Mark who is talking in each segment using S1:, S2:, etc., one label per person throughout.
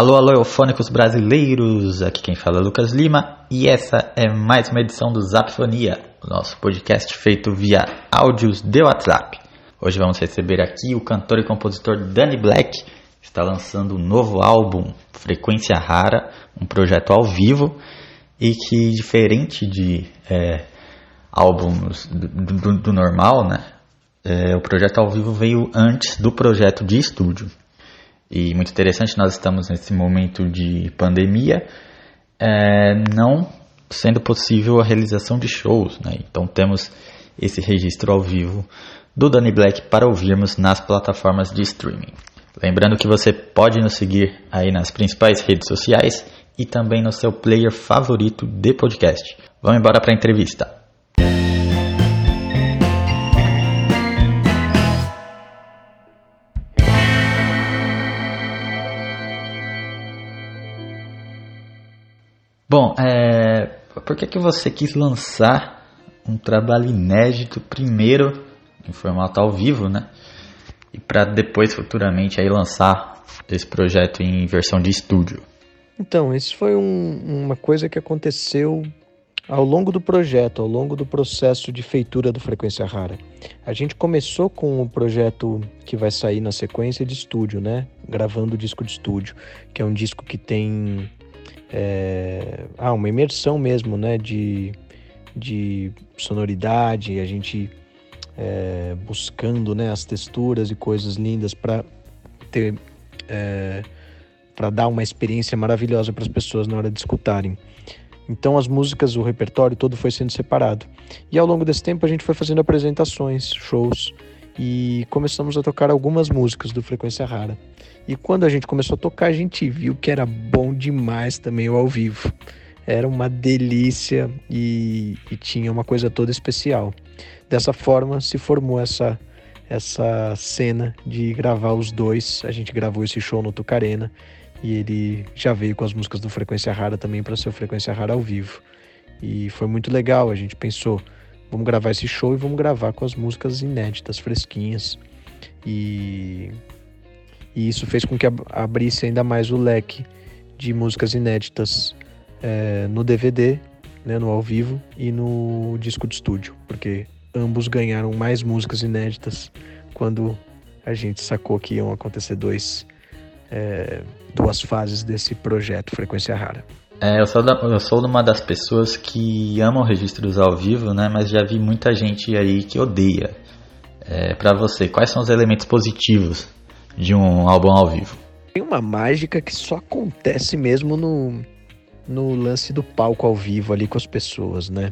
S1: Alô, alô, eufônicos brasileiros! Aqui quem fala é Lucas Lima e essa é mais uma edição do Zapfonia, nosso podcast feito via áudios de WhatsApp. Hoje vamos receber aqui o cantor e compositor Danny Black, que está lançando um novo álbum, Frequência Rara, um projeto ao vivo e que, diferente de é, álbuns do, do, do, normal, né, é, o projeto ao vivo veio antes do projeto de estúdio. E muito interessante, nós estamos nesse momento de pandemia, é, não sendo possível a realização de shows. Né? Então temos esse registro ao vivo do Danny Black para ouvirmos nas plataformas de streaming. Lembrando que você pode nos seguir aí nas principais redes sociais e também no seu player favorito de podcast. Vamos embora para a entrevista. Que, que você quis lançar um trabalho inédito primeiro em formato ao vivo, né? E para depois futuramente aí lançar esse projeto em versão de estúdio?
S2: Então, isso foi um, uma coisa que aconteceu ao longo do projeto, ao longo do processo de feitura do Frequência Rara. A gente começou com o projeto que vai sair na sequência de estúdio, né? Gravando o disco de estúdio, que é um disco que tem é, ah, uma imersão mesmo, né, de, de sonoridade, a gente é, buscando, né, as texturas e coisas lindas para ter, é, para dar uma experiência maravilhosa para as pessoas na hora de escutarem. Então as músicas, o repertório todo foi sendo separado. E ao longo desse tempo a gente foi fazendo apresentações, shows e começamos a tocar algumas músicas do Frequência Rara. E quando a gente começou a tocar, a gente viu que era bom demais também o ao vivo. Era uma delícia e, e tinha uma coisa toda especial. Dessa forma se formou essa essa cena de gravar os dois. A gente gravou esse show no Tucarena e ele já veio com as músicas do Frequência Rara também para ser o Frequência Rara ao vivo. E foi muito legal. A gente pensou, vamos gravar esse show e vamos gravar com as músicas inéditas, fresquinhas. E e isso fez com que abrisse ainda mais o leque de músicas inéditas é, no DVD, né, no ao vivo e no disco de estúdio, porque ambos ganharam mais músicas inéditas quando a gente sacou que iam acontecer dois, é, duas fases desse projeto Frequência Rara.
S1: É, eu, sou da, eu sou uma das pessoas que amam registros ao vivo, né? Mas já vi muita gente aí que odeia. É, para você, quais são os elementos positivos de um álbum ao vivo.
S2: Tem uma mágica que só acontece mesmo no, no lance do palco ao vivo ali com as pessoas, né?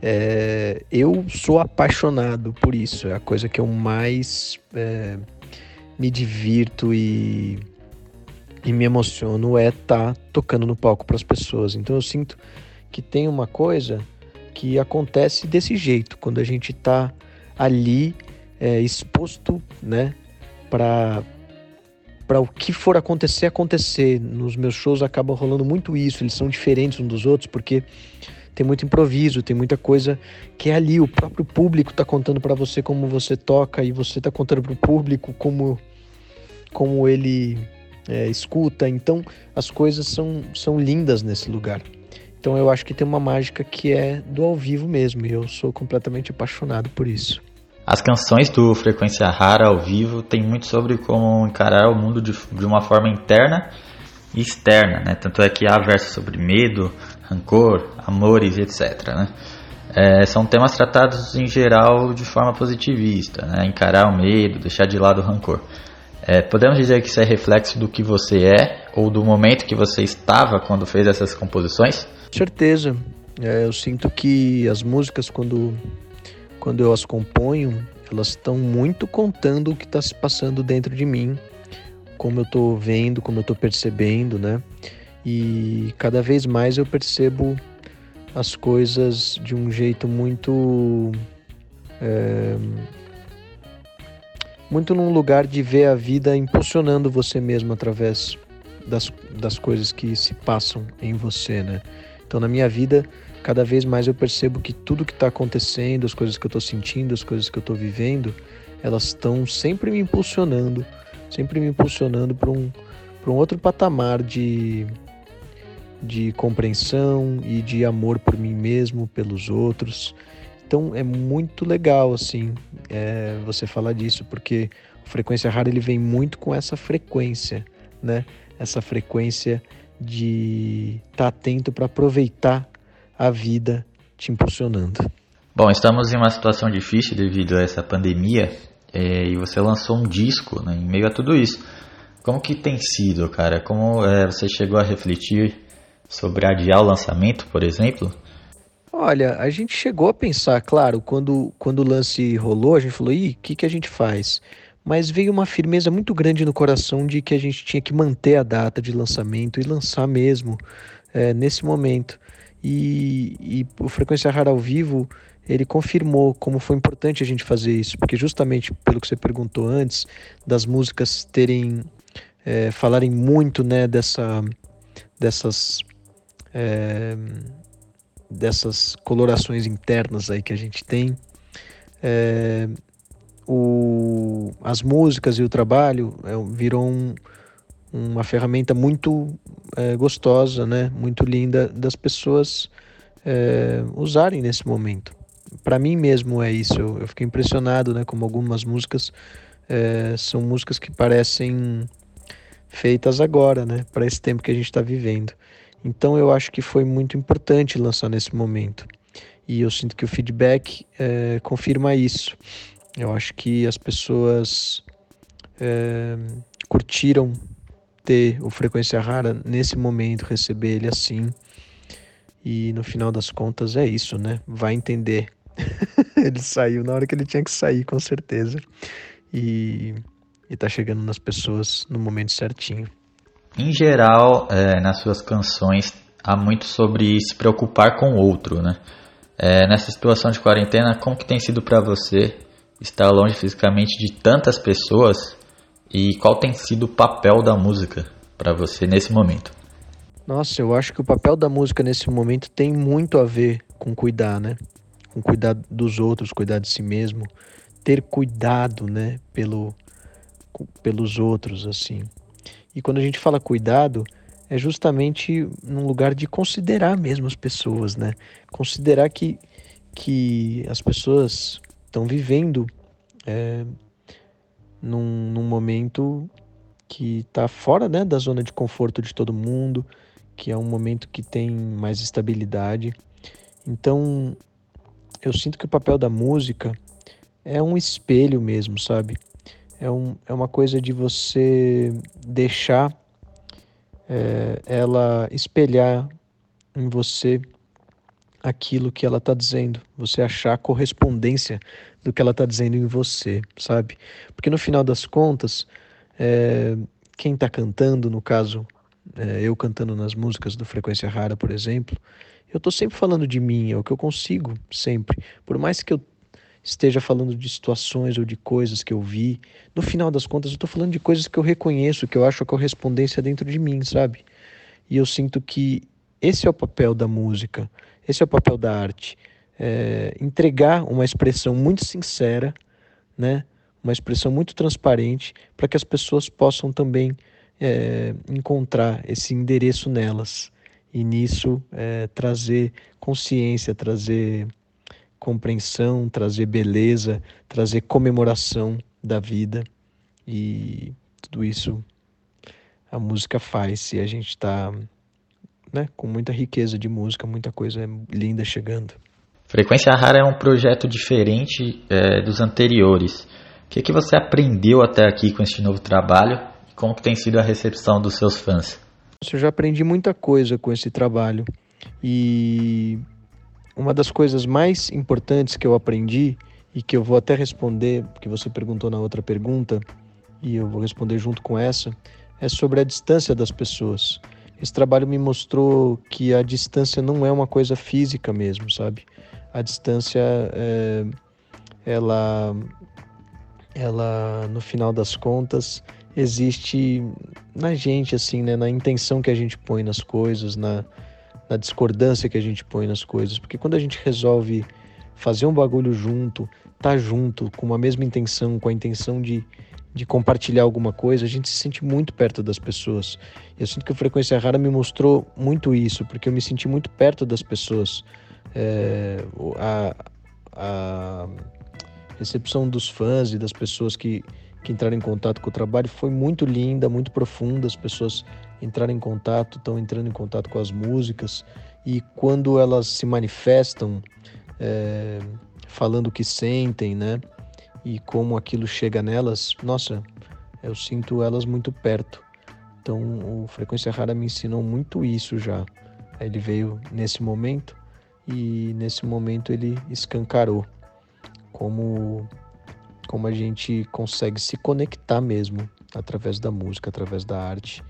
S2: É, eu sou apaixonado por isso, é a coisa que eu mais é, me divirto e, e me emociono é estar tá tocando no palco para as pessoas. Então eu sinto que tem uma coisa que acontece desse jeito, quando a gente está ali é, exposto, né, para para o que for acontecer acontecer. Nos meus shows acaba rolando muito isso, eles são diferentes uns dos outros porque tem muito improviso, tem muita coisa que é ali o próprio público está contando para você como você toca e você está contando para o público como como ele é, escuta. Então as coisas são são lindas nesse lugar. Então eu acho que tem uma mágica que é do ao vivo mesmo e eu sou completamente apaixonado por isso.
S1: As canções do Frequência Rara ao vivo tem muito sobre como encarar o mundo de, de uma forma interna e externa, né? Tanto é que há versos sobre medo, rancor, amores, etc. Né? É, são temas tratados em geral de forma positivista, né? encarar o medo, deixar de lado o rancor. É, podemos dizer que isso é reflexo do que você é ou do momento que você estava quando fez essas composições?
S2: Certeza. É, eu sinto que as músicas, quando quando eu as componho, elas estão muito contando o que está se passando dentro de mim, como eu estou vendo, como eu estou percebendo, né? E cada vez mais eu percebo as coisas de um jeito muito. É, muito num lugar de ver a vida impulsionando você mesmo através das, das coisas que se passam em você, né? Então, na minha vida, cada vez mais eu percebo que tudo que está acontecendo, as coisas que eu estou sentindo, as coisas que eu estou vivendo, elas estão sempre me impulsionando, sempre me impulsionando para um, um outro patamar de, de compreensão e de amor por mim mesmo, pelos outros. Então é muito legal assim é, você falar disso, porque o frequência rara ele vem muito com essa frequência, né? Essa frequência de estar tá atento para aproveitar a vida te impulsionando.
S1: Bom, estamos em uma situação difícil devido a essa pandemia é, e você lançou um disco né, em meio a tudo isso. Como que tem sido, cara? Como é, você chegou a refletir sobre adiar o lançamento, por exemplo?
S2: Olha, a gente chegou a pensar, claro, quando, quando o lance rolou, a gente falou, ih, o que, que a gente faz? Mas veio uma firmeza muito grande no coração de que a gente tinha que manter a data de lançamento e lançar mesmo é, nesse momento. E, e o Frequência Rara ao vivo ele confirmou como foi importante a gente fazer isso, porque justamente pelo que você perguntou antes, das músicas terem é, falarem muito, né, dessa, dessas é, dessas colorações internas aí que a gente tem, é, o, as músicas e o trabalho é, um, uma ferramenta muito é, gostosa, né, muito linda das pessoas é, usarem nesse momento para mim mesmo é isso. Eu, eu, fiquei impressionado, né? Como algumas músicas é, são músicas que parecem feitas agora, né? Para esse tempo que a gente está vivendo. Então eu acho que foi muito importante lançar nesse momento. E eu sinto que o feedback é, confirma isso. Eu acho que as pessoas é, curtiram ter o Frequência Rara nesse momento, receber ele assim. E no final das contas é isso, né? Vai entender ele saiu na hora que ele tinha que sair, com certeza. E, e tá chegando nas pessoas no momento certinho.
S1: Em geral, é, nas suas canções, há muito sobre se preocupar com o outro, né? É, nessa situação de quarentena, como que tem sido para você estar longe fisicamente de tantas pessoas e qual tem sido o papel da música para você nesse momento?
S2: Nossa, eu acho que o papel da música nesse momento tem muito a ver com cuidar, né? com cuidar dos outros, cuidar de si mesmo, ter cuidado, né, pelo, pelos outros, assim. E quando a gente fala cuidado, é justamente num lugar de considerar mesmo as pessoas, né? Considerar que, que as pessoas estão vivendo é, num, num momento que está fora né, da zona de conforto de todo mundo, que é um momento que tem mais estabilidade. Então, eu sinto que o papel da música é um espelho mesmo, sabe? É, um, é uma coisa de você deixar é, ela espelhar em você aquilo que ela está dizendo, você achar correspondência do que ela está dizendo em você, sabe? Porque no final das contas, é, quem está cantando, no caso, é, eu cantando nas músicas do Frequência Rara, por exemplo, eu estou sempre falando de mim, é o que eu consigo, sempre. Por mais que eu esteja falando de situações ou de coisas que eu vi, no final das contas eu estou falando de coisas que eu reconheço, que eu acho a correspondência dentro de mim, sabe? E eu sinto que esse é o papel da música, esse é o papel da arte. É entregar uma expressão muito sincera, né? uma expressão muito transparente, para que as pessoas possam também é, encontrar esse endereço nelas e nisso é, trazer consciência, trazer compreensão, trazer beleza, trazer comemoração da vida e tudo isso a música faz se a gente está né, com muita riqueza de música, muita coisa linda chegando.
S1: Frequência Rara é um projeto diferente é, dos anteriores. O que, que você aprendeu até aqui com este novo trabalho e como que tem sido a recepção dos seus fãs?
S2: Eu já aprendi muita coisa com esse trabalho e uma das coisas mais importantes que eu aprendi e que eu vou até responder, porque você perguntou na outra pergunta e eu vou responder junto com essa, é sobre a distância das pessoas. Esse trabalho me mostrou que a distância não é uma coisa física mesmo, sabe? A distância, é, ela, ela, no final das contas, existe na gente, assim, né? Na intenção que a gente põe nas coisas, na, na discordância que a gente põe nas coisas. Porque quando a gente resolve fazer um bagulho junto, tá junto, com uma mesma intenção, com a intenção de, de compartilhar alguma coisa, a gente se sente muito perto das pessoas. Eu sinto que o Frequência Rara me mostrou muito isso, porque eu me senti muito perto das pessoas. É, a, a recepção dos fãs e das pessoas que, que entraram em contato com o trabalho foi muito linda, muito profunda. As pessoas entraram em contato, estão entrando em contato com as músicas e quando elas se manifestam, é, falando o que sentem, né? E como aquilo chega nelas, nossa, eu sinto elas muito perto. Então, o Frequência Rara me ensinou muito isso já. Ele veio nesse momento e nesse momento ele escancarou como como a gente consegue se conectar mesmo através da música, através da arte.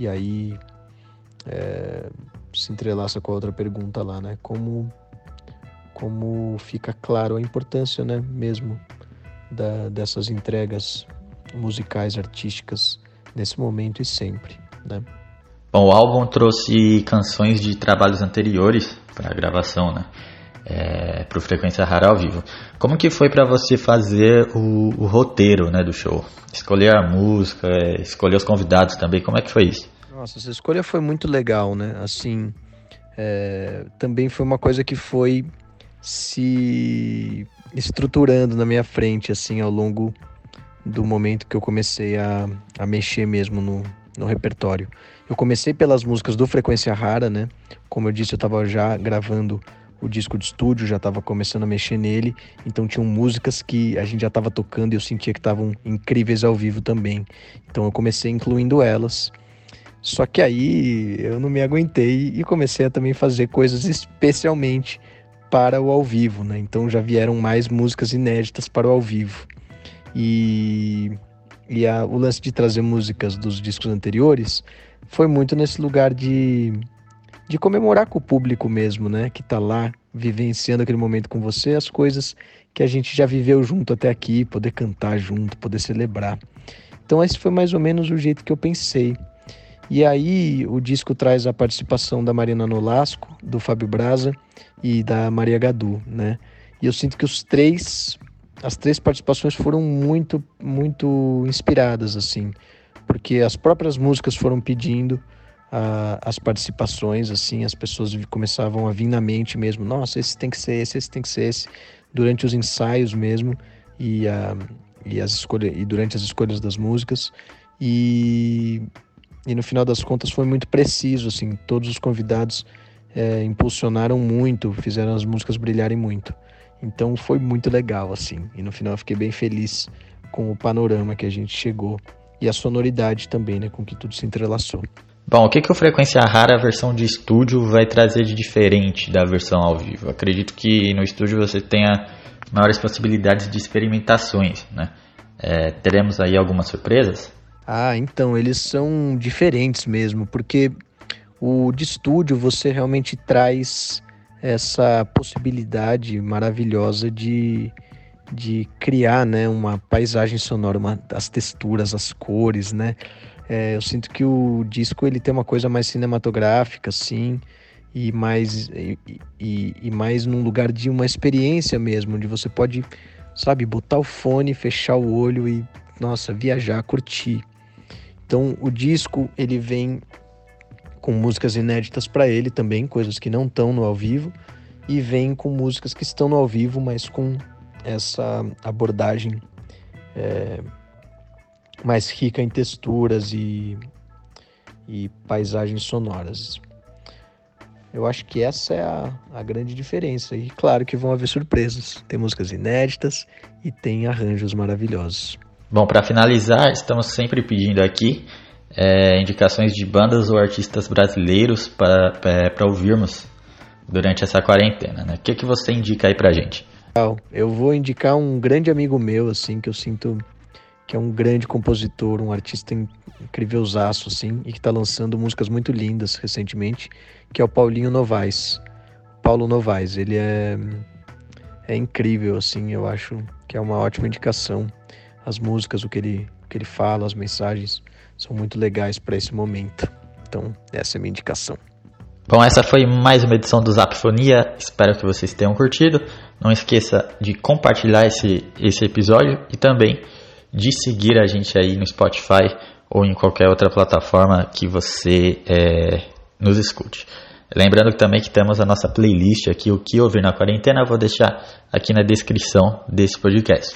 S2: E aí é, se entrelaça com a outra pergunta lá, né? Como como fica claro a importância, né, mesmo da, dessas entregas musicais, artísticas nesse momento e sempre, né?
S1: Bom, o álbum trouxe canções de trabalhos anteriores para a gravação, né? É, para o Frequência Rara ao vivo. Como que foi para você fazer o, o, roteiro né, do show? Escolher a música, escolher os convidados também, como é que foi isso?
S2: Nossa, essa escolha foi muito legal, né? Assim, é, também foi uma coisa que foi se estruturando na minha frente, assim, ao longo do momento que eu comecei a, a mexer mesmo no, no repertório. Eu comecei pelas músicas do Frequência Rara, né? Como eu disse, eu estava já gravando o disco de estúdio, já estava começando a mexer nele, então tinham músicas que a gente já estava tocando e eu sentia que estavam incríveis ao vivo também. Então eu comecei incluindo elas. Só que aí eu não me aguentei e comecei a também fazer coisas especialmente para o ao vivo, né? Então já vieram mais músicas inéditas para o ao vivo. E, e a, o lance de trazer músicas dos discos anteriores foi muito nesse lugar de, de comemorar com o público mesmo, né? Que tá lá vivenciando aquele momento com você, as coisas que a gente já viveu junto até aqui, poder cantar junto, poder celebrar. Então esse foi mais ou menos o jeito que eu pensei. E aí o disco traz a participação da Marina Nolasco, do Fábio Braza e da Maria Gadu, né? E eu sinto que os três, as três participações foram muito, muito inspiradas, assim, porque as próprias músicas foram pedindo a, as participações, assim, as pessoas começavam a vir na mente mesmo, nossa, esse tem que ser esse, esse tem que ser esse, durante os ensaios mesmo e, a, e, as escolhas, e durante as escolhas das músicas. E e no final das contas foi muito preciso, assim, todos os convidados é, impulsionaram muito, fizeram as músicas brilharem muito. Então foi muito legal, assim, e no final eu fiquei bem feliz com o panorama que a gente chegou e a sonoridade também, né, com que tudo se entrelaçou.
S1: Bom, o que, que o Frequência Rara, a versão de estúdio, vai trazer de diferente da versão ao vivo? acredito que no estúdio você tenha maiores possibilidades de experimentações, né? É, teremos aí algumas surpresas?
S2: Ah, então, eles são diferentes mesmo, porque o de estúdio você realmente traz essa possibilidade maravilhosa de, de criar né, uma paisagem sonora, uma, as texturas, as cores, né? É, eu sinto que o disco ele tem uma coisa mais cinematográfica, assim, e mais, e, e, e mais num lugar de uma experiência mesmo, onde você pode, sabe, botar o fone, fechar o olho e, nossa, viajar, curtir. Então o disco ele vem com músicas inéditas para ele também, coisas que não estão no ao vivo, e vem com músicas que estão no ao vivo, mas com essa abordagem é, mais rica em texturas e, e paisagens sonoras. Eu acho que essa é a, a, grande diferença. E claro que vão haver surpresas. Tem músicas inéditas e tem arranjos maravilhosos.
S1: Bom, para finalizar, estamos sempre pedindo aqui é, indicações de bandas ou artistas brasileiros para é, ouvirmos durante essa quarentena. Né? O que, que você indica aí para gente?
S2: Eu vou indicar um grande amigo meu, assim, que eu sinto que é um grande compositor, um artista incrívelzaço, assim, e que está lançando músicas muito lindas recentemente, que é o Paulinho Novaes. Paulo Novaes, ele é, é incrível, assim, eu acho que é uma ótima indicação as músicas, o que ele, o que ele fala, as mensagens são muito legais para esse momento. Então, essa é a minha indicação.
S1: Bom, essa foi mais uma edição do Zapfonia. Espero que vocês tenham curtido. Não esqueça de compartilhar esse, esse episódio e também de seguir a gente aí no Spotify ou em qualquer outra plataforma que você é, nos escute. Lembrando também que temos a nossa playlist aqui, o que ouvir na quarentena, vou deixar aqui na descrição desse podcast.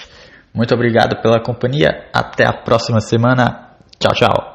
S1: Muito obrigado pela companhia, até a próxima semana. Tchau, tchau.